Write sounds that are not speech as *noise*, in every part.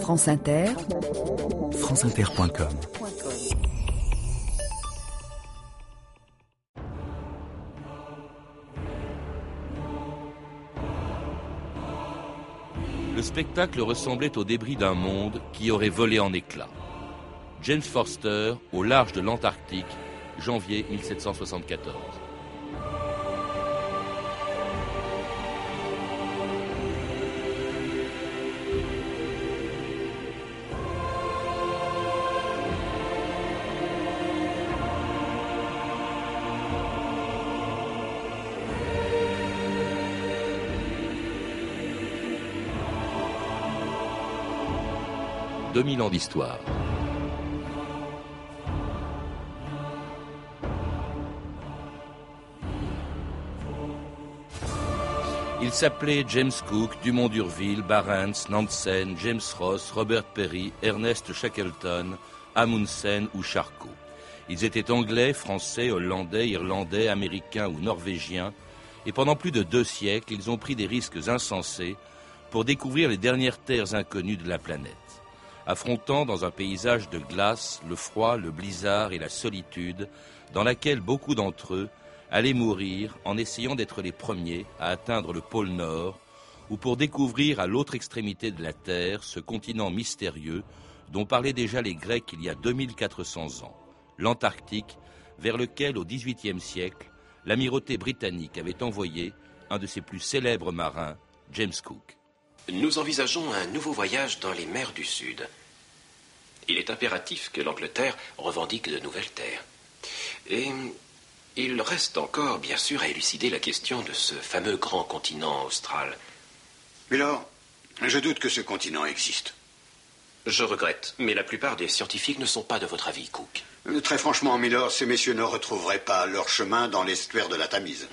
France Inter, franceinter.com Le spectacle ressemblait au débris d'un monde qui aurait volé en éclats. James Forster, au large de l'Antarctique, janvier 1774. 2000 ans d'histoire. Il s'appelait James Cook, Dumont d'Urville, Barents, Nansen, James Ross, Robert Perry, Ernest Shackleton, Amundsen ou Charcot. Ils étaient anglais, français, hollandais, irlandais, américains ou norvégiens, et pendant plus de deux siècles, ils ont pris des risques insensés pour découvrir les dernières terres inconnues de la planète affrontant dans un paysage de glace le froid, le blizzard et la solitude, dans laquelle beaucoup d'entre eux allaient mourir en essayant d'être les premiers à atteindre le pôle Nord, ou pour découvrir à l'autre extrémité de la Terre ce continent mystérieux dont parlaient déjà les Grecs il y a 2400 ans, l'Antarctique, vers lequel au XVIIIe siècle, l'amirauté britannique avait envoyé un de ses plus célèbres marins, James Cook. Nous envisageons un nouveau voyage dans les mers du Sud. Il est impératif que l'Angleterre revendique de nouvelles terres. Et il reste encore, bien sûr, à élucider la question de ce fameux grand continent austral. Milord, je doute que ce continent existe. Je regrette, mais la plupart des scientifiques ne sont pas de votre avis, Cook. Euh, très franchement, Milord, ces messieurs ne retrouveraient pas leur chemin dans l'estuaire de la Tamise.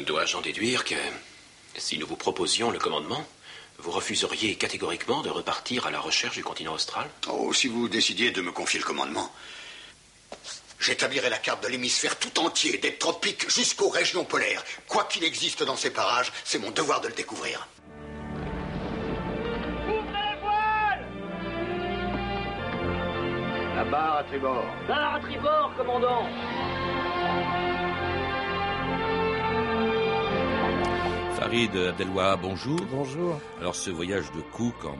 Dois-je en déduire que si nous vous proposions le commandement, vous refuseriez catégoriquement de repartir à la recherche du continent austral Oh, si vous décidiez de me confier le commandement, j'établirai la carte de l'hémisphère tout entier, des tropiques jusqu'aux régions polaires. Quoi qu'il existe dans ces parages, c'est mon devoir de le découvrir. Ouvrez voile La barre à tribord. Barre à tribord, commandant Farid Abdelwa, bonjour. Bonjour. Alors ce voyage de Cook en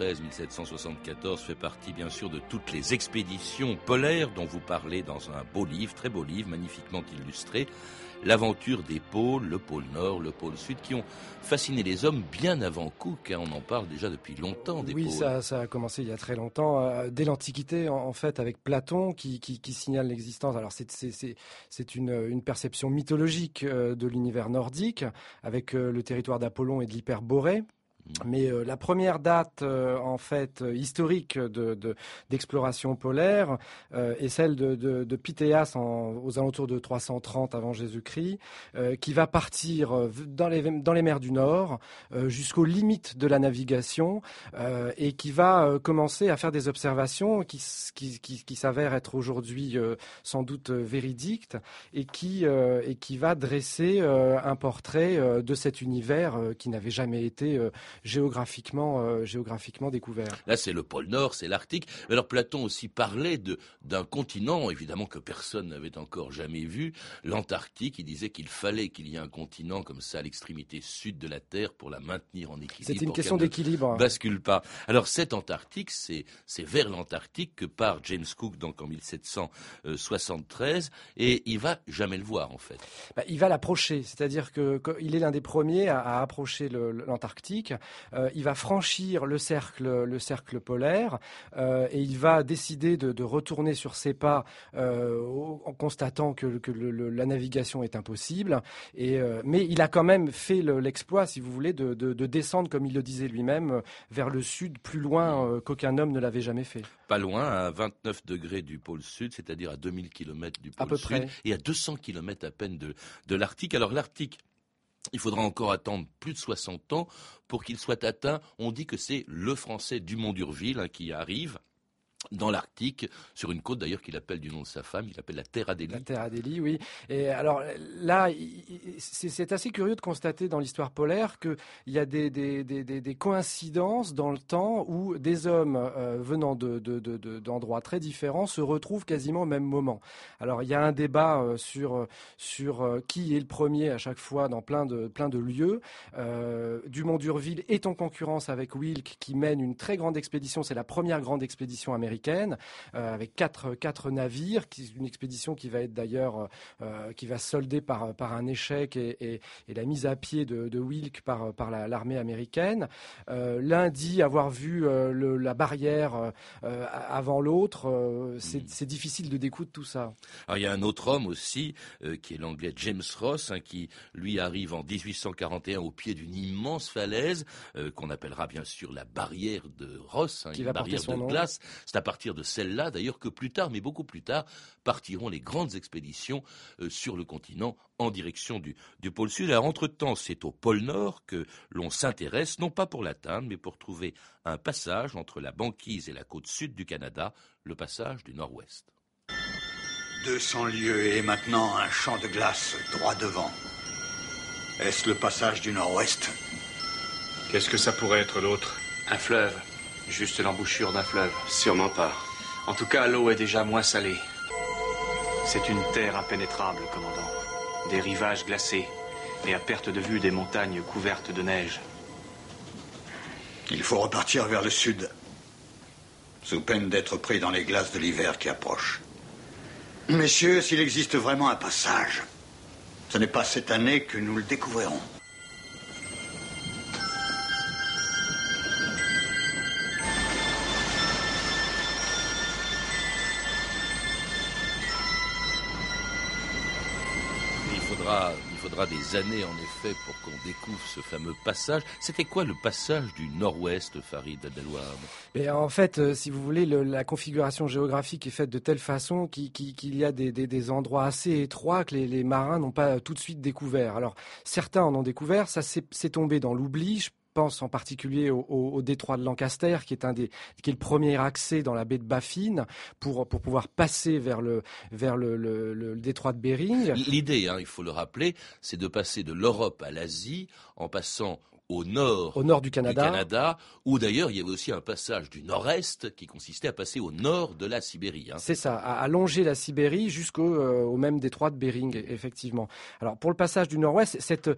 1773-1774 fait partie bien sûr de toutes les expéditions polaires dont vous parlez dans un beau livre, très beau livre, magnifiquement illustré l'aventure des pôles, le pôle Nord, le pôle Sud, qui ont fasciné les hommes bien avant Cook. Hein. on en parle déjà depuis longtemps des oui, pôles. Ça, a commencé il y a très longtemps, euh, dès l'Antiquité, en, fait, avec Platon, qui, signale l'existence. Alors, c'est une, une, perception mythologique euh, de l'univers nordique, avec euh, le territoire d'Apollon et de l'Hyperborée. Mais euh, la première date, euh, en fait, euh, historique d'exploration de, polaire est celle de, Pythéas aux alentours de 330 avant Jésus-Christ, qui va partir dans les, mers du Nord jusqu'aux limites de la navigation et qui va commencer à faire des observations qui, s'avèrent être aujourd'hui sans doute véridiques et qui va dresser un portrait de cet univers qui n'avait jamais été géographiquement, euh, géographiquement découvert. Là, c'est le pôle Nord, c'est l'Arctique. Alors Platon aussi parlait d'un continent, évidemment que personne n'avait encore jamais vu, l'Antarctique. Il disait qu'il fallait qu'il y ait un continent comme ça à l'extrémité sud de la Terre pour la maintenir en équilibre. C'est une question d'équilibre. Bascule pas. Alors cet Antarctique, c'est vers l'Antarctique que part James Cook donc en 1773 et il va jamais le voir en fait. Bah, il va l'approcher, c'est-à-dire qu'il est l'un des premiers à, à approcher l'Antarctique. Euh, il va franchir le cercle, le cercle polaire euh, et il va décider de, retourner sur ses pas euh, en constatant que, la navigation est impossible. Et, mais il a quand même fait l'exploit, si vous voulez, de, descendre, comme il le disait lui-même, vers le sud, plus loin qu'aucun homme ne l'avait jamais fait. Pas loin, à 29 degrés du pôle sud, c'est-à-dire à 2000 km du pôle sud, et à 200 km à peine de, de l'Arctique. Alors l'Arctique, il faudra encore attendre plus de 60 ans pour qu'il soit atteint. On dit que c'est le français Dumont d'Urville hein, qui arrive dans l'Arctique, sur une côte d'ailleurs qu'il appelle du nom de sa femme, il appelle la Terre Adélie. La Terre Adélie, oui. Et alors là, c'est assez curieux de constater dans l'histoire polaire qu'il y a des, des, des, des, coïncidences dans le temps où des hommes euh, venant d'endroits de, de, très différents se retrouvent quasiment au même moment. Alors il y a un débat euh, sur, sur euh, qui est le premier à chaque fois dans plein de, plein de lieux. Dumont d'Urville est en concurrence avec Wilk qui mène une très grande expédition, c'est la première grande expédition américaine américaine, euh, avec quatre, quatre navires, qui, une expédition qui va être d'ailleurs, euh, qui va solder par, par un échec et, et, la mise à pied de, de Wilk par, par l'armée américaine. Euh, L'un dit avoir vu le, la barrière avant l'autre. Hmm. C'est difficile de découdre tout ça. Alors, il y a un autre homme aussi, qui est l'anglais James Ross, hein, qui lui arrive en 1841 au pied d'une immense falaise, qu'on appellera bien sûr la barrière de Ross, hein, qui une barrière de glace. C'est à partir de celle-là, d'ailleurs, que plus tard, mais beaucoup plus tard, partiront les grandes expéditions euh, sur le continent en direction du, pôle Sud. Alors, entre-temps, c'est au pôle Nord que l'on s'intéresse, non pas pour l'atteindre, mais pour trouver un passage entre la banquise et la côte sud du Canada, le passage du Nord-Ouest. 200 lieues et maintenant un champ de glace droit devant. Est-ce le passage du Nord-Ouest? Qu'est-ce que ça pourrait être l'autre? Un fleuve. Juste l'embouchure d'un fleuve. Sûrement pas. En tout cas, l'eau est déjà moins salée. C'est une terre impénétrable, commandant. Des rivages glacés et à perte de vue des montagnes couvertes de neige. Il faut repartir vers le sud, sous peine d'être pris dans les glaces de l'hiver qui approche. Messieurs, s'il existe vraiment un passage, ce n'est pas cette année que nous le découvrirons. Faudra des années en effet pour qu'on découvre ce fameux passage. C'était quoi le passage du nord-ouest, Farid Et En fait, euh, si vous voulez, la configuration géographique est faite de telle façon qu'il y a des, endroits assez étroits que les, marins n'ont pas tout de suite découvert. Alors certains en ont découvert, ça s'est tombé dans l'oubli pense en particulier au, détroit de Lancaster, qui est le premier accès dans la baie de Baffin pour pouvoir passer vers le, détroit de Bering. L'idée, hein, il faut le rappeler, c'est de passer de l'Europe à l'Asie en passant au nord, au nord du Canada, du Canada où d'ailleurs il y avait aussi un passage du nord-est qui consistait à passer au nord de la Sibérie. Hein. C'est ça, à, longer la Sibérie jusqu'au euh, au même détroit de Bering, effectivement. Alors pour le passage du nord-ouest, cette,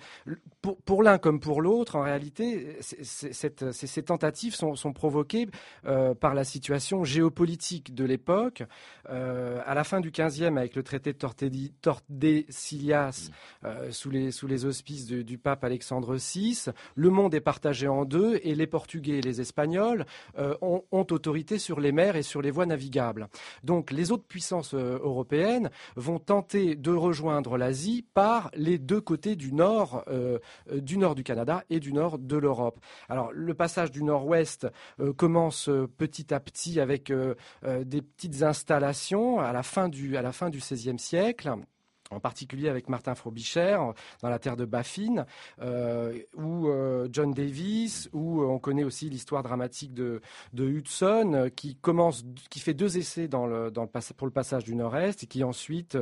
pour, pour l'un comme pour l'autre, en réalité, cette, ces, tentatives sont, sont provoquées euh, par la situation géopolitique de l'époque. Euh, à la fin du 15e, avec le traité de Tordesillas, mm. euh, sous, les, sous les auspices du pape Alexandre VI, le monde est partagé en deux et les Portugais et les Espagnols euh, ont, autorité sur les mers et sur les voies navigables. Donc les autres puissances euh, européennes vont tenter de rejoindre l'Asie par les deux côtés du nord, euh, du nord du Canada et du nord de l'Europe. Alors le passage du nord-ouest commence petit à petit avec des petites installations à la fin du, à la fin du XVIe siècle en particulier avec Martin Frobisher dans la terre de Baffin, euh, ou euh, John Davis, où euh, on connaît aussi l'histoire dramatique de, Hudson, qui commence, qui fait deux essais pour le passage du Nord-Est et qui ensuite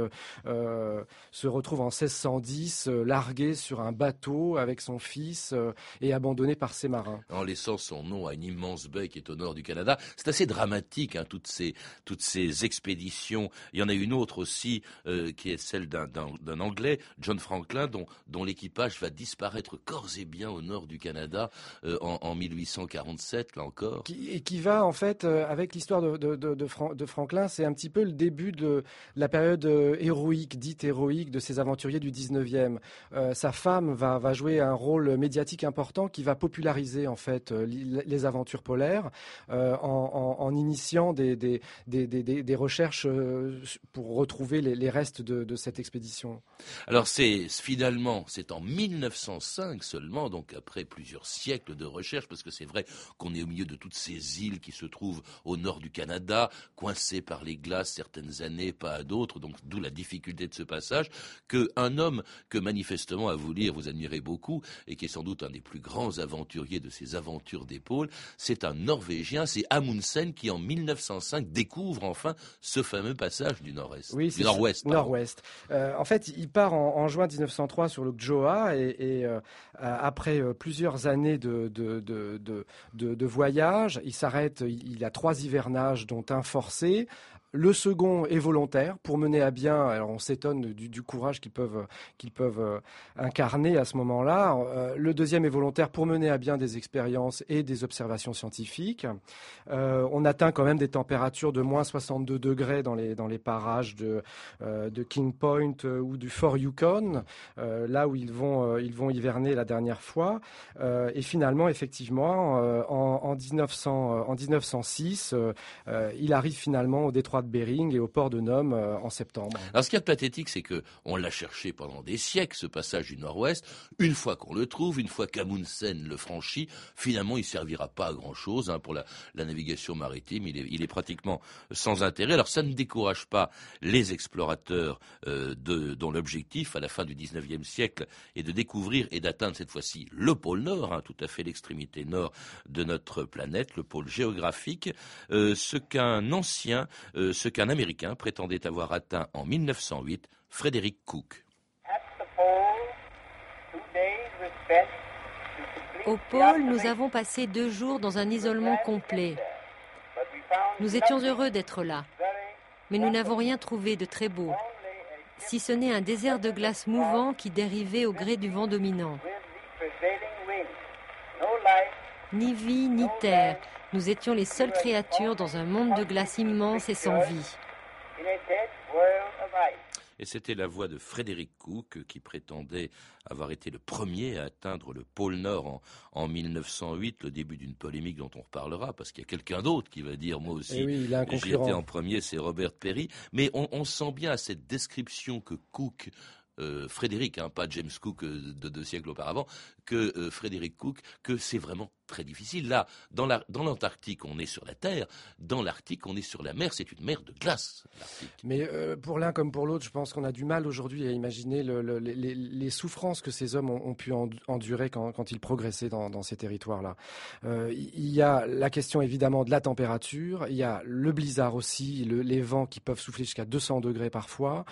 se retrouve en 1610 largué sur un bateau avec son fils et abandonné par ses marins. En laissant son nom à une immense baie qui est au nord du Canada, c'est assez dramatique hein, toutes ces toutes ces expéditions. Il y en a une autre aussi qui est celle d'un Anglais, John Franklin, dont, dont l'équipage va disparaître corps et bien au nord du Canada euh, en, 1847, là encore. et qui va, en fait, euh, avec l'histoire de, de, Franklin, c'est un petit peu le début de la période euh, héroïque, dite héroïque, de ces aventuriers du 19e. sa femme va, va jouer un rôle médiatique important qui va populariser, en fait, les aventures polaires en, initiant des, des, des, des, recherches pour retrouver les, les restes de, de cette expédition Alors c'est finalement, c'est en 1905 seulement, donc après plusieurs siècles de recherche, parce que c'est vrai qu'on est au milieu de toutes ces îles qui se trouvent au nord du Canada, coincées par les glaces certaines années, pas à d'autres, donc d'où la difficulté de ce passage, qu'un homme que manifestement à vous lire vous admirez beaucoup et qui est sans doute un des plus grands aventuriers de ces aventures d'épaule, c'est un Norvégien, c'est Amundsen qui en 1905 découvre enfin ce fameux passage du nord-est, oui, du nord-ouest. Nord-ouest. Euh, en fait, il part en, juin 1903 sur le Gjoa et, euh, après euh, plusieurs années de voyage, il s'arrête, il a trois hivernages dont un forcé, le second est volontaire pour mener à bien. Alors on s'étonne du, courage qu'ils peuvent qu'ils peuvent euh, incarner à ce moment-là. Euh, le deuxième est volontaire pour mener à bien des expériences et des observations scientifiques. Euh, on atteint quand même des températures de moins 62 degrés dans les dans les parages de de King Point ou du Fort Yukon, là où ils vont ils vont hiverner la dernière fois. et finalement, effectivement, en, en 1900 en 1906, il arrive finalement au détroit Bering et au port de Nome euh, en septembre. Alors ce qui est pathétique, c'est que on l'a cherché pendant des siècles, ce passage du Nord-Ouest. Une fois qu'on le trouve, une fois qu'Amundsen le franchit, finalement il servira pas à grand chose hein, pour la, navigation maritime. Il est, il pratiquement sans intérêt. Alors ça ne décourage pas les explorateurs euh, dont l'objectif à la fin du 19e siècle est de découvrir et d'atteindre cette fois-ci le pôle Nord, hein, tout à fait l'extrémité nord de notre planète, le pôle géographique, euh, ce qu'un ancien ce qu'un Américain prétendait avoir atteint en 1908, Frédéric Cook. Au pôle, nous avons passé deux jours dans un isolement complet. Nous étions heureux d'être là, mais nous n'avons rien trouvé de très beau, si ce n'est un désert de glace mouvant qui dérivait au gré du vent dominant. Ni vie, ni terre, nous étions les seules créatures dans un monde de glace immense et sans vie. Et c'était la voix de Frédéric Cook qui prétendait avoir été le premier à atteindre le pôle Nord en, 1908, le début d'une polémique dont on reparlera, parce qu'il y a quelqu'un d'autre qui va dire moi aussi, eh j'y étais en premier, c'est Robert Perry. Mais on, on, sent bien à cette description que Cook euh, Frédéric, hein, pas James Cook euh, de deux siècles auparavant, que euh, Frédéric Cook, que c'est vraiment très difficile. Là, dans l'Antarctique, on est sur la Terre, dans l'Arctique, on est sur la mer, c'est une mer de glace. Mais pour l'un comme pour l'autre, je pense qu'on a du mal aujourd'hui à imaginer les, souffrances que ces hommes ont, pu endurer quand, ils progressaient dans, ces territoires-là. il y a la question évidemment de la température, il y a le blizzard aussi, les vents qui peuvent souffler jusqu'à 200 degrés parfois,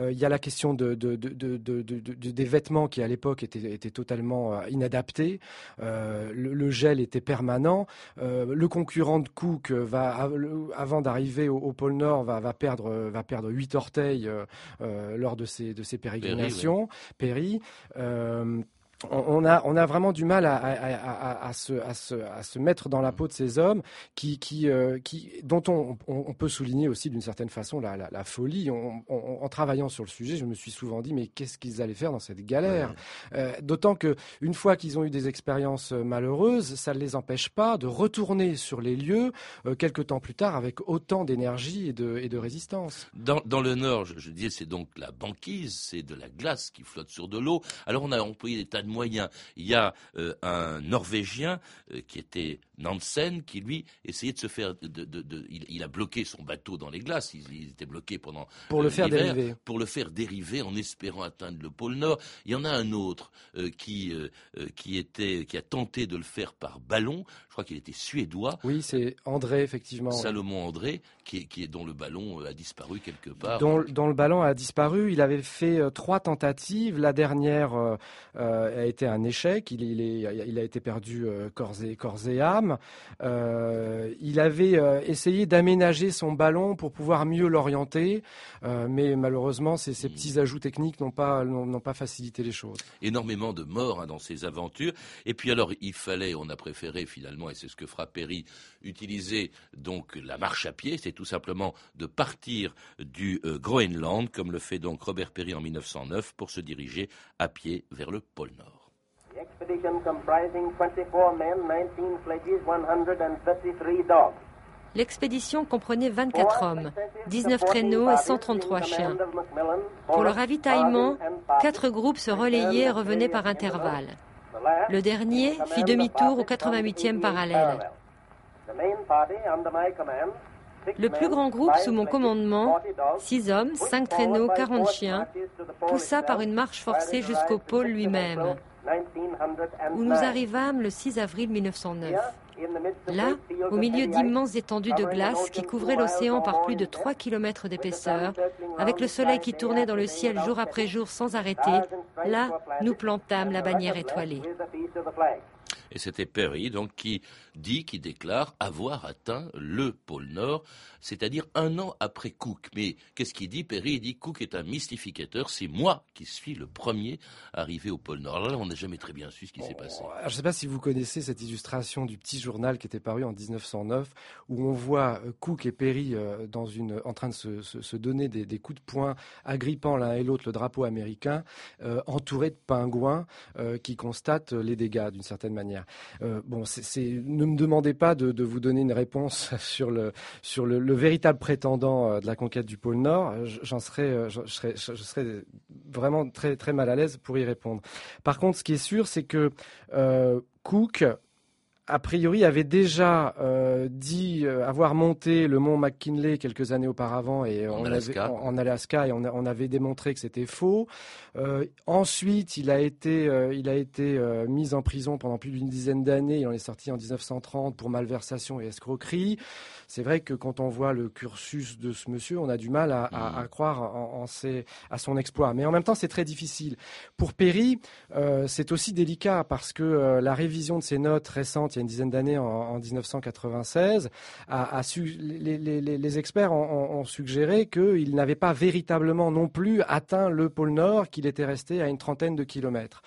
il y a la question de de, des vêtements qui à l'époque étaient, totalement euh, inadaptés. Euh, le, gel était permanent. Euh, le concurrent de Cook va, avant d'arriver au, pôle Nord, va, va perdre va perdre huit orteils lors de ses de ses pérégrinations. Perry on a, on a vraiment du mal à, à, à, se, à, se, à se mettre dans la peau de ces hommes qui, qui, euh, qui, dont on, on, peut souligner aussi d'une certaine façon la, la, folie. en travaillant sur le sujet, je me suis souvent dit mais qu'est-ce qu'ils allaient faire dans cette galère? Euh, D'autant que une fois qu'ils ont eu des expériences malheureuses, ça ne les empêche pas de retourner sur les lieux euh, quelques temps plus tard avec autant d'énergie et de, et de résistance. Dans, dans le Nord, je, je disais, c'est donc la banquise, c'est de la glace qui flotte sur de l'eau. Alors on a employé des tas de moyens. Il y a euh, un Norvégien euh, qui était Nansen qui lui essayait de se faire. De, il, a bloqué son bateau dans les glaces. Il, était bloqué pendant pour le faire dériver. Pour le faire dériver en espérant atteindre le pôle Nord. Il y en a un autre euh, qui qui était qui a tenté de le faire par ballon. Je crois qu'il était suédois. Oui, c'est André effectivement. Salomon André qui est, qui est dont le ballon a disparu quelque part. Dont, le ballon a disparu. Il avait fait trois tentatives. La dernière a été un échec. Il, il a été perdu euh, corps, et, corps et âme. Euh, il avait euh, essayé d'aménager son ballon pour pouvoir mieux l'orienter, mais malheureusement, ces, ces, petits ajouts techniques n'ont pas, n'ont pas facilité les choses. Énormément de morts hein, dans ces aventures. Et puis alors, il fallait, on a préféré finalement, et c'est ce que fera Perry, utiliser donc la marche à pied. C'est tout simplement de partir du Groenland, comme le fait donc Robert Perry en 1909, pour se diriger à pied vers le pôle Nord. Expedition comprising 24 men, 19 sledges, 133 dogs. L'expédition comprenait 24 hommes, 19 traîneaux et 133 chiens. Pour le ravitaillement, quatre groupes se relayaient et revenaient par intervalles. Le dernier fit demi-tour au 88e parallèle. Le plus grand groupe sous mon commandement, 6 hommes, 5 traîneaux, 40 chiens, poussa par une marche forcée jusqu'au pôle lui-même, où nous arrivâmes le 6 avril 1909. Là, au milieu d'immenses étendues de glace qui couvraient l'océan par plus de 3 km d'épaisseur, avec le soleil qui tournait dans le ciel jour après jour sans arrêter, là, nous plantâmes la bannière étoilée. Et c'était Perry, donc, qui dit, qui déclare avoir atteint le pôle Nord, c'est-à-dire un an après Cook. Mais qu'est-ce qu'il dit Perry? Il dit Cook est un mystificateur, c'est moi qui suis le premier arrivé au pôle Nord. Là, on n'a jamais très bien su ce qui s'est passé. je ne sais pas si vous connaissez cette illustration du petit journal qui était paru en 1909, où on voit euh, Cook et Perry euh, en train de se, donner des, coups de poing, agrippant l'un et l'autre le drapeau américain, euh, entourés de pingouins qui constatent les dégâts d'une certaine manière. Bon, c'est, ne me demandez pas de, vous donner une réponse *laughs* sur le, véritable prétendant euh, de la conquête du pôle Nord, j'en serais, euh, je, serais, vraiment très, mal à l'aise pour y répondre. Par contre, ce qui est sûr, c'est que euh, Cook a priori, avait déjà euh, dit euh, avoir monté le mont McKinley quelques années auparavant et en, Alaska. en, Alaska et on, avait démontré que c'était faux. Euh, ensuite, il a été, il a été mis en prison pendant plus d'une dizaine d'années. Il en est sorti en 1930 pour malversation et escroquerie. C'est vrai que quand on voit le cursus de ce monsieur, on a du mal à, à, mm. croire en, en ses, à son exploit. Mais en même temps, c'est très difficile. Pour Perry, c'est aussi délicat parce que la révision de ses notes récentes y a une dizaine d'années, en, 1996, a, les, experts ont suggéré qu'il n'avait pas véritablement non plus atteint le pôle Nord, qu'il était resté à une trentaine de kilomètres.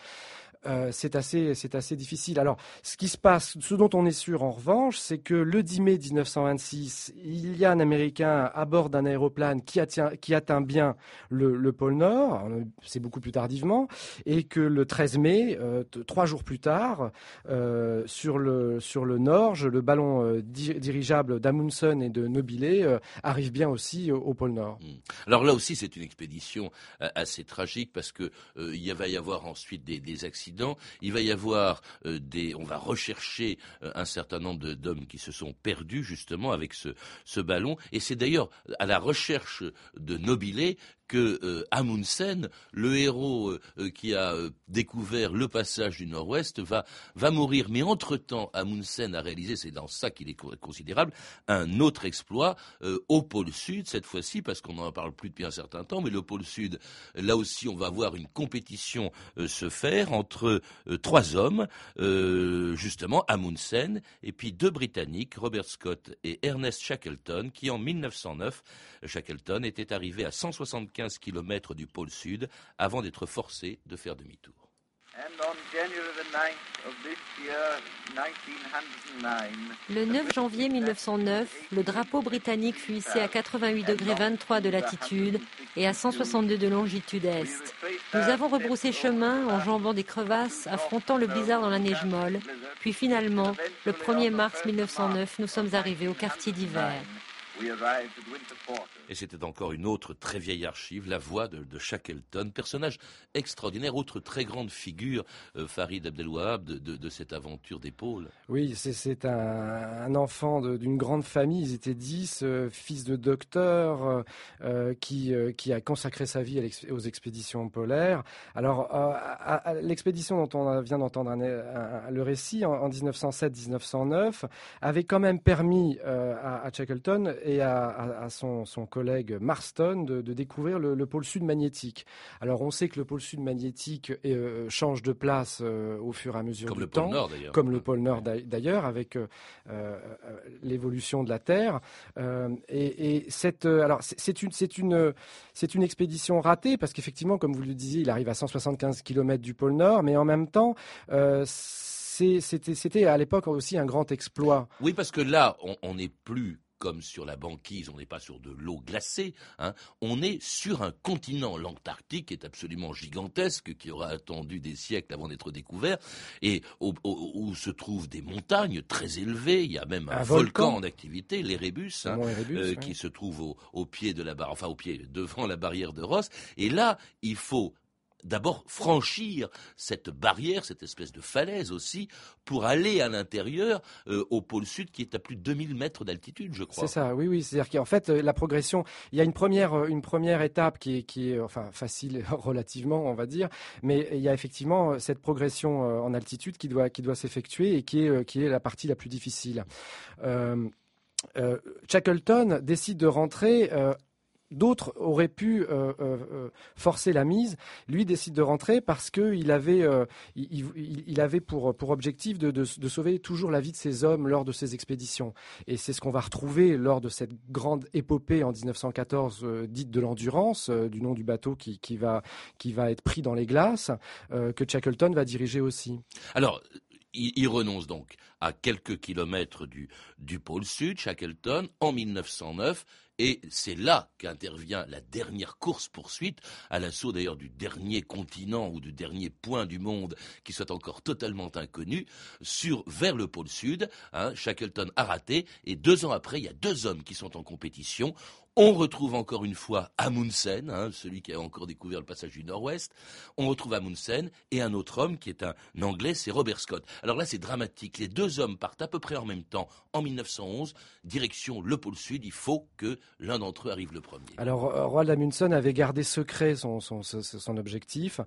Euh, c'est assez, c'est assez difficile. Alors, ce qui se passe, ce dont on est sûr en revanche, c'est que le 10 mai 1926, il y a un Américain à bord d'un aéroplane qui, qui atteint bien le, pôle Nord, c'est beaucoup plus tardivement, et que le 13 mai, euh, trois jours plus tard, euh, sur, le, sur le Nord, le ballon dirigeable d'Amundsen et de Nobile arrive bien aussi au, pôle Nord. Hmm. Alors là aussi, c'est une expédition assez tragique parce que il va y avoir ensuite des accidents il va y avoir euh, des, on va rechercher euh, un certain nombre d'hommes qui se sont perdus justement avec ce, ballon. Et c'est d'ailleurs à la recherche de Nobilé que euh, Amundsen, le héros euh, euh, qui a découvert le passage du Nord-Ouest, va, va mourir. Mais entre-temps, Amundsen a réalisé, c'est dans ça qu'il est considérable, un autre exploit au pôle Sud, cette fois-ci, parce qu'on n'en parle plus depuis un certain temps, mais le pôle Sud, là aussi, on va voir une compétition se faire entre trois hommes, justement, Amundsen, et puis deux Britanniques, Robert Scott et Ernest Shackleton, qui en 1909, Shackleton était arrivé à 175 15 km du pôle sud avant d'être forcé de faire demi-tour. Le 9 janvier 1909, le drapeau britannique fut hissé à 88 degrés 23 de latitude et à 162 de longitude est. Nous avons rebroussé chemin en jambant des crevasses, affrontant le blizzard dans la neige molle. Puis finalement, le 1er mars 1909, nous sommes arrivés au quartier d'hiver. Et c'était encore une autre très vieille archive, la voix de, Shackleton, personnage extraordinaire, autre très grande figure, euh, Farid Abdelwahab, de, de, cette aventure d'épaule. Oui, c'est un, enfant d'une grande famille, ils étaient dix, euh, fils de docteur, euh, qui, qui a consacré sa vie aux expéditions polaires. Alors, l'expédition dont on vient d'entendre le récit en, 1907-1909 avait quand même permis à, à Shackleton et à, son, collègue Marston de, découvrir le, pôle sud magnétique. Alors on sait que le pôle sud magnétique euh, change de place euh, au fur et à mesure du temps, comme le pôle nord d'ailleurs, avec euh, l'évolution de la Terre. et, cette, alors c'est une, c'est une, c'est une expédition ratée parce qu'effectivement, comme vous le disiez, il arrive à 175 km du pôle nord, mais en même temps c'était à l'époque aussi un grand exploit. Oui, parce que là, on n'est plus comme sur la banquise, on n'est pas sur de l'eau glacée, hein. on est sur un continent. L'Antarctique est absolument gigantesque, qui aura attendu des siècles avant d'être découvert, et où, se trouvent des montagnes très élevées. Il y a même un, volcan. en activité, l'Erebus, hein, euh, qui se trouve au, pied de la barre, enfin au pied, devant la barrière de Ross. Et là, il faut d'abord franchir cette barrière, cette espèce de falaise aussi, pour aller à l'intérieur euh, au pôle sud qui est à plus de 2000 mètres d'altitude, je crois. C'est ça, oui, oui. C'est-à-dire qu'en fait, euh, la progression, il y a une première, euh, une première étape qui est, qui est enfin, facile *laughs* relativement, on va dire, mais il y a effectivement cette progression en altitude qui doit, qui doit s'effectuer et qui est, qui est la partie la plus difficile. Euh, Shackleton décide de rentrer D'autres auraient pu euh, euh, euh, forcer la mise. Lui décide de rentrer parce qu'il avait, il, avait pour, pour objectif de, de, sauver toujours la vie de ses hommes lors de ses expéditions. Et c'est ce qu'on va retrouver lors de cette grande épopée en 1914 dite de l'endurance, du nom du bateau qui, qui, va, qui va être pris dans les glaces, que Shackleton va diriger aussi. Alors, il, renonce donc à quelques kilomètres du, pôle sud, Shackleton, en 1909, et c'est là qu'intervient la dernière course-poursuite, à l'assaut d'ailleurs du dernier continent ou du dernier point du monde qui soit encore totalement inconnu, sur, vers le pôle sud. Hein, Shackleton a raté, et deux ans après, il y a deux hommes qui sont en compétition. On retrouve encore une fois Amundsen, hein, celui qui a encore découvert le passage du Nord-Ouest. On retrouve Amundsen et un autre homme qui est un Anglais, c'est Robert Scott. Alors là, c'est dramatique. Les deux hommes partent à peu près en même temps en 1911, direction le pôle Sud. Il faut que l'un d'entre eux arrive le premier. Alors, euh, Roald Amundsen avait gardé secret son, objectif.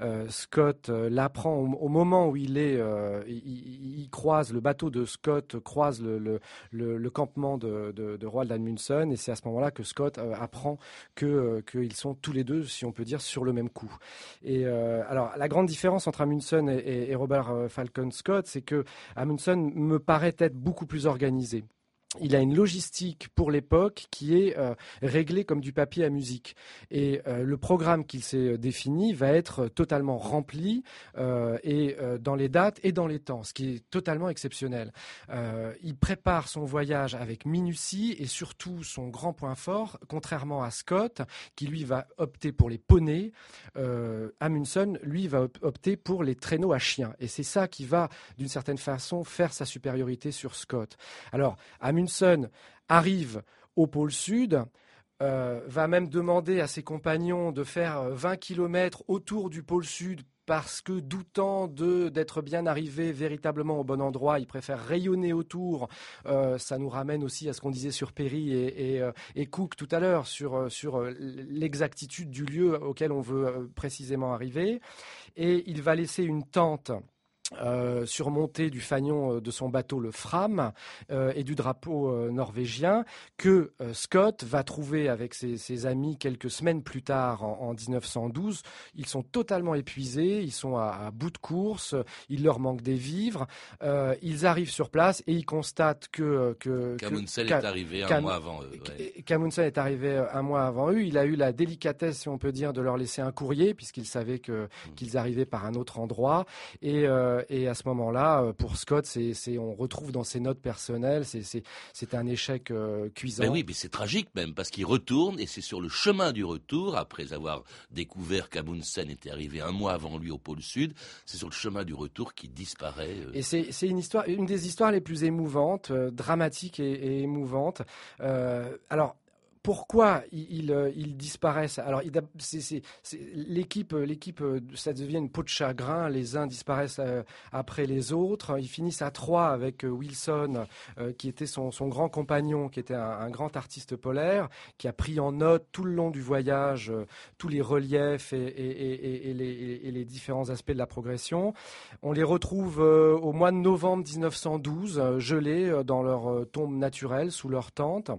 Euh, Scott euh, l'apprend au, moment où il est, il, croise le bateau de Scott croise le, campement de, de, de Roald Amundsen, et c'est à ce moment-là que Scott euh, apprend que euh, qu'ils sont tous les deux, si on peut dire, sur le même coup. Et euh, alors la grande différence entre Amundsen et Robert Falcon Scott, c'est que Amundsen me paraît être beaucoup plus organisé il a une logistique pour l'époque qui est euh, réglée comme du papier à musique. Et euh, le programme qu'il s'est euh, défini va être totalement rempli et dans les dates et dans les temps, ce qui est totalement exceptionnel. il prépare son voyage avec minutie et surtout son grand point fort, contrairement à Scott, qui lui va opter pour les poneys, Amundsen, lui, va opter pour les traîneaux à chiens. Et c'est ça qui va, d'une certaine façon, faire sa supériorité sur Scott. Alors, Arrive au pôle sud, euh, va même demander à ses compagnons de faire 20 km autour du pôle sud parce que doutant d'être bien arrivé véritablement au bon endroit, il préfère rayonner autour. Euh, ça nous ramène aussi à ce qu'on disait sur Perry et, euh, Cook tout à l'heure sur l'exactitude du lieu auquel on veut précisément arriver. Et il va laisser une tente euh, surmonté du fanion euh, de son bateau le Fram euh, et du drapeau norvégien que Scott va trouver avec ses, amis quelques semaines plus tard en, 1912. Ils sont totalement épuisés, ils sont à, bout de course, il leur manque des vivres. ils arrivent sur place et ils constatent que que est arrivé un mois avant eux. est arrivé un mois avant eux. Il a eu la délicatesse, si on peut dire, de leur laisser un courrier puisqu'il savait que mm. qu'ils arrivaient par un autre endroit et et à ce moment-là, euh, pour Scott, c'est, on retrouve dans ses notes personnelles, c'est, un échec euh, cuisant. Mais oui, mais c'est tragique même, parce qu'il retourne, et c'est sur le chemin du retour, après avoir découvert qu'Amundsen était arrivé un mois avant lui au pôle Sud, c'est sur le chemin du retour qu'il disparaît. Euh. Et c'est, une histoire, une des histoires les plus émouvantes, dramatiques et, et émouvantes. alors, pourquoi ils, euh, disparaissent Alors, l'équipe, l'équipe, euh, ça devient une peau de chagrin. Les uns disparaissent euh, après les autres. Ils finissent à trois avec Wilson, qui était son, grand compagnon, qui était un, grand artiste polaire, qui a pris en note tout le long du voyage tous les reliefs et, les, différents aspects de la progression. On les retrouve au mois de novembre 1912, gelés dans leur tombe naturelle, sous leur tente.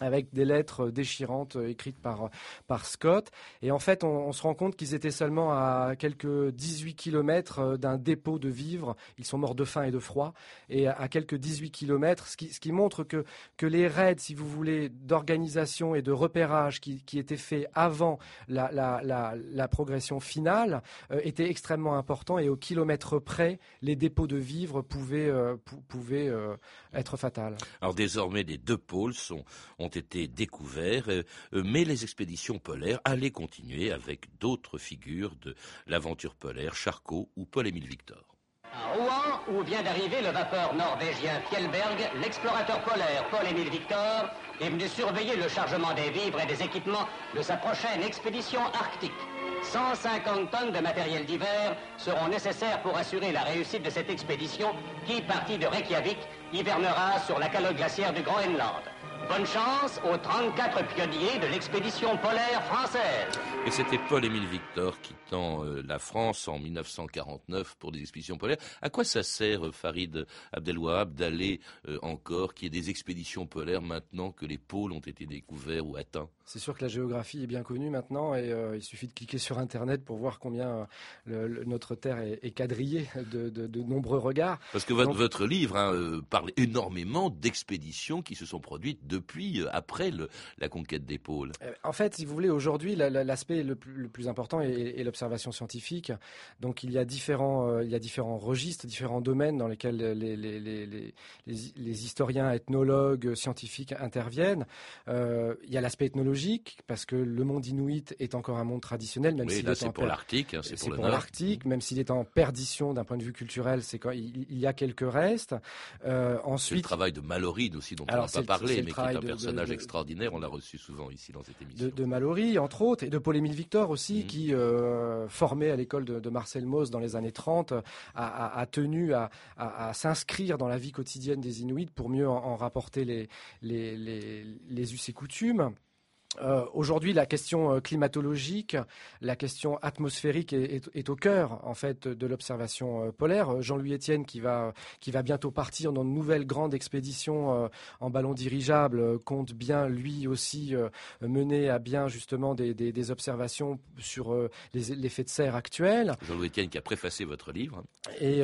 Avec des lettres déchirantes écrites par, par Scott. Et en fait, on, se rend compte qu'ils étaient seulement à quelques 18 kilomètres d'un dépôt de vivres. Ils sont morts de faim et de froid. Et à quelques 18 kilomètres, ce qui, montre que, que les raids, si vous voulez, d'organisation et de repérage qui, qui étaient faits avant la, la, la, progression finale euh, étaient extrêmement importants. Et au kilomètre près, les dépôts de vivres pouvaient, euh, pouvaient euh, être fatals. Alors désormais, les deux pôles sont, ont été découverts, euh, euh, mais les expéditions polaires allaient continuer avec d'autres figures de l'aventure polaire, Charcot ou Paul-Émile Victor. À Rouen, où vient d'arriver le vapeur norvégien Fjellberg, l'explorateur polaire Paul-Émile Victor est venu surveiller le chargement des vivres et des équipements de sa prochaine expédition arctique. 150 tonnes de matériel divers seront nécessaires pour assurer la réussite de cette expédition qui, partie de Reykjavik, hivernera sur la calotte glaciaire du Groenland. Bonne chance aux 34 pionniers de l'expédition polaire française. Et c'était Paul-Émile Victor quittant euh, la France en 1949 pour des expéditions polaires. À quoi ça sert, euh, Farid Abdelwahab, d'aller euh, encore, qu'il y ait des expéditions polaires maintenant que les pôles ont été découverts ou atteints? C'est sûr que la géographie est bien connue maintenant et il suffit de cliquer sur Internet pour voir combien notre Terre est, quadrillée de, nombreux regards. Parce que votre, votre livre hein, parle énormément d'expéditions qui se sont produites de depuis, euh, après la conquête des pôles euh, En fait, si vous voulez, aujourd'hui, l'aspect le, plus important est, l'observation scientifique. Donc, il y a différents, euh, il y a différents registres, différents domaines dans lesquels les, les, historiens, ethnologues, scientifiques interviennent. il y a l'aspect ethnologique, parce que le monde inuit est encore un monde traditionnel, même s'il est, c'est pour l'Arctique, hein, c'est pour, l'Arctique, même s'il est en perdition d'un point de vue culturel, c'est quand il, y a quelques restes. ensuite, le travail de Maloride aussi dont on n'a pas parlé, mais un personnage extraordinaire. On l'a reçu souvent ici dans cette émission. De, de Mallory, entre autres, et de Paul-Émile Victor aussi, mhm. qui, euh, formé à l'école de, Marcel Mauss dans les années 30, a, tenu à, s'inscrire dans la vie quotidienne des Inuits pour mieux en, rapporter les, les, les us et coutumes. Euh, aujourd'hui, la question euh, climatologique, la question atmosphérique est, au cœur en fait de l'observation euh, polaire. Jean-Louis Etienne, qui va qui va bientôt partir dans une nouvelle grande expédition en ballon dirigeable, compte bien lui aussi mener à bien justement des, observations sur l'effet de serre actuel. Jean-Louis Etienne qui a préfacé votre livre. Et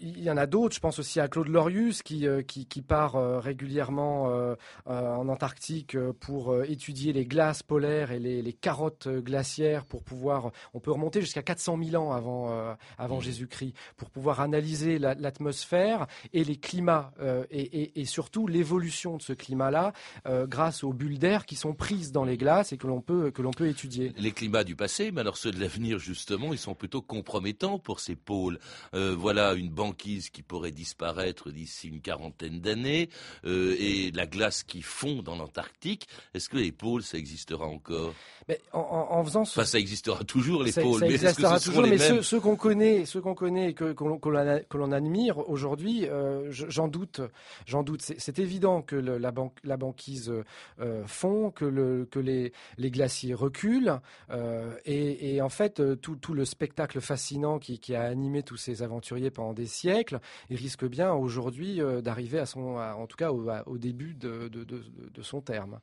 il y en a d'autres. Je pense aussi à Claude Lorius qui qui, part régulièrement en Antarctique pour étudier les glaces polaires et les, carottes glaciaires pour pouvoir, on peut remonter jusqu'à 400 000 ans avant, euh, avant mmh. Jésus-Christ, pour pouvoir analyser l'atmosphère et les climats euh, et, surtout l'évolution de ce climat-là euh, grâce aux bulles d'air qui sont prises dans les glaces et que l'on peut, que l'on peut étudier. Les climats du passé, mais alors ceux de l'avenir justement, ils sont plutôt compromettants pour ces pôles. voilà une banquise qui pourrait disparaître d'ici une quarantaine d'années et la glace qui fond dans l'Antarctique. Est-ce que les pôles, ça existera encore mais en, faisant ce... ça existera toujours les pôles. Ça existera toujours, mais ceux, qu'on connaît, ceux qu'on connaît, que, que l'on admire aujourd'hui, euh, j'en doute, j'en doute. C'est évident que la, la banquise euh, fond, que, le, que les, les glaciers reculent, euh, et, en fait tout, tout, le spectacle fascinant qui, qui, a animé tous ces aventuriers pendant des siècles, il risque bien aujourd'hui d'arriver à son, en tout cas au, au début de, de, de, de son terme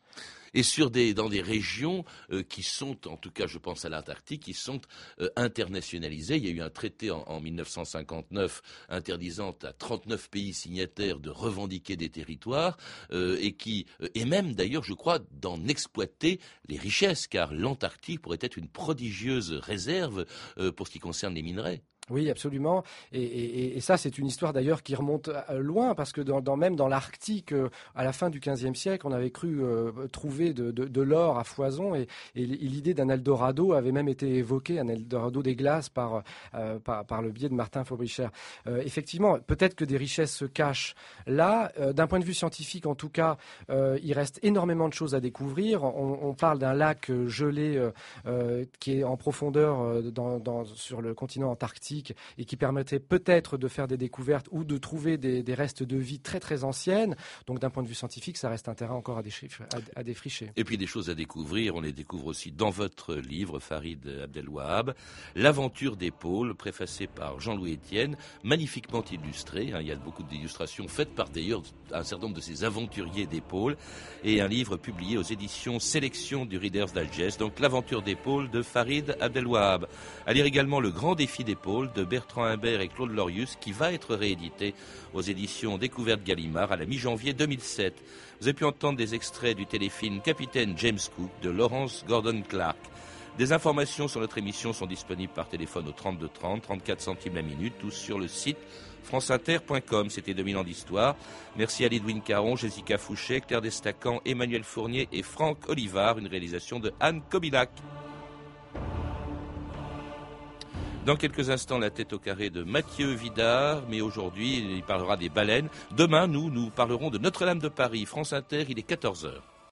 et sur des, dans des régions euh, qui sont, en tout cas je pense à l'Antarctique, qui sont euh, internationalisées. Il y a eu un traité en, en 1959 interdisant à 39 pays signataires de revendiquer des territoires euh, et qui, et même d'ailleurs je crois, d'en exploiter les richesses, car l'Antarctique pourrait être une prodigieuse réserve pour ce qui concerne les minerais. Oui, absolument. Et, ça, c'est une histoire d'ailleurs qui remonte euh, loin, parce que même dans l'Arctique, euh, à la fin du XVe siècle, on avait cru euh, trouver de, l'or à foison, et, l'idée d'un Eldorado avait même été évoquée, un Eldorado des glaces par, par, le biais de Martin Fabricher. effectivement, peut-être que des richesses se cachent là. d'un point de vue scientifique, en tout cas, il reste énormément de choses à découvrir. On, parle d'un lac gelé qui est en profondeur sur le continent antarctique et qui permettrait peut-être de faire des découvertes ou de trouver des, restes de vie très très anciennes. Donc d'un point de vue scientifique, ça reste un terrain encore à, à, défricher. Et puis des choses à découvrir, on les découvre aussi dans votre livre, Farid Abdelwahab, L'aventure des pôles, préfacé par Jean-Louis Etienne, magnifiquement illustré. Hein. il y a beaucoup d'illustrations faites par d'ailleurs un certain nombre de ces aventuriers des pôles, et un livre publié aux éditions Sélection du Reader's Digest, donc L'aventure des pôles de Farid Abdelwahab. À lire également Le grand défi des pôles de Bertrand Imbert et Claude Lorius, qui va être réédité aux éditions Découverte Gallimard à la mi-janvier 2007. Vous avez pu entendre des extraits du téléfilm Capitaine James Cook de Lawrence Gordon Clark. Des informations sur notre émission sont disponibles par téléphone au 32 30, 34 centimes la minute ou sur le site franceinter.com. C'était 2000 ans d'histoire. Merci à Lidwin Caron, Jessica Fouché, Claire Destacan, Emmanuel Fournier et Franck Olivard, une réalisation de Anne Kobilac. Dans quelques instants, la tête au carré de Mathieu Vidard, mais aujourd'hui, il parlera des baleines. Demain, nous, nous parlerons de Notre-Dame de Paris. France Inter, il est 14h.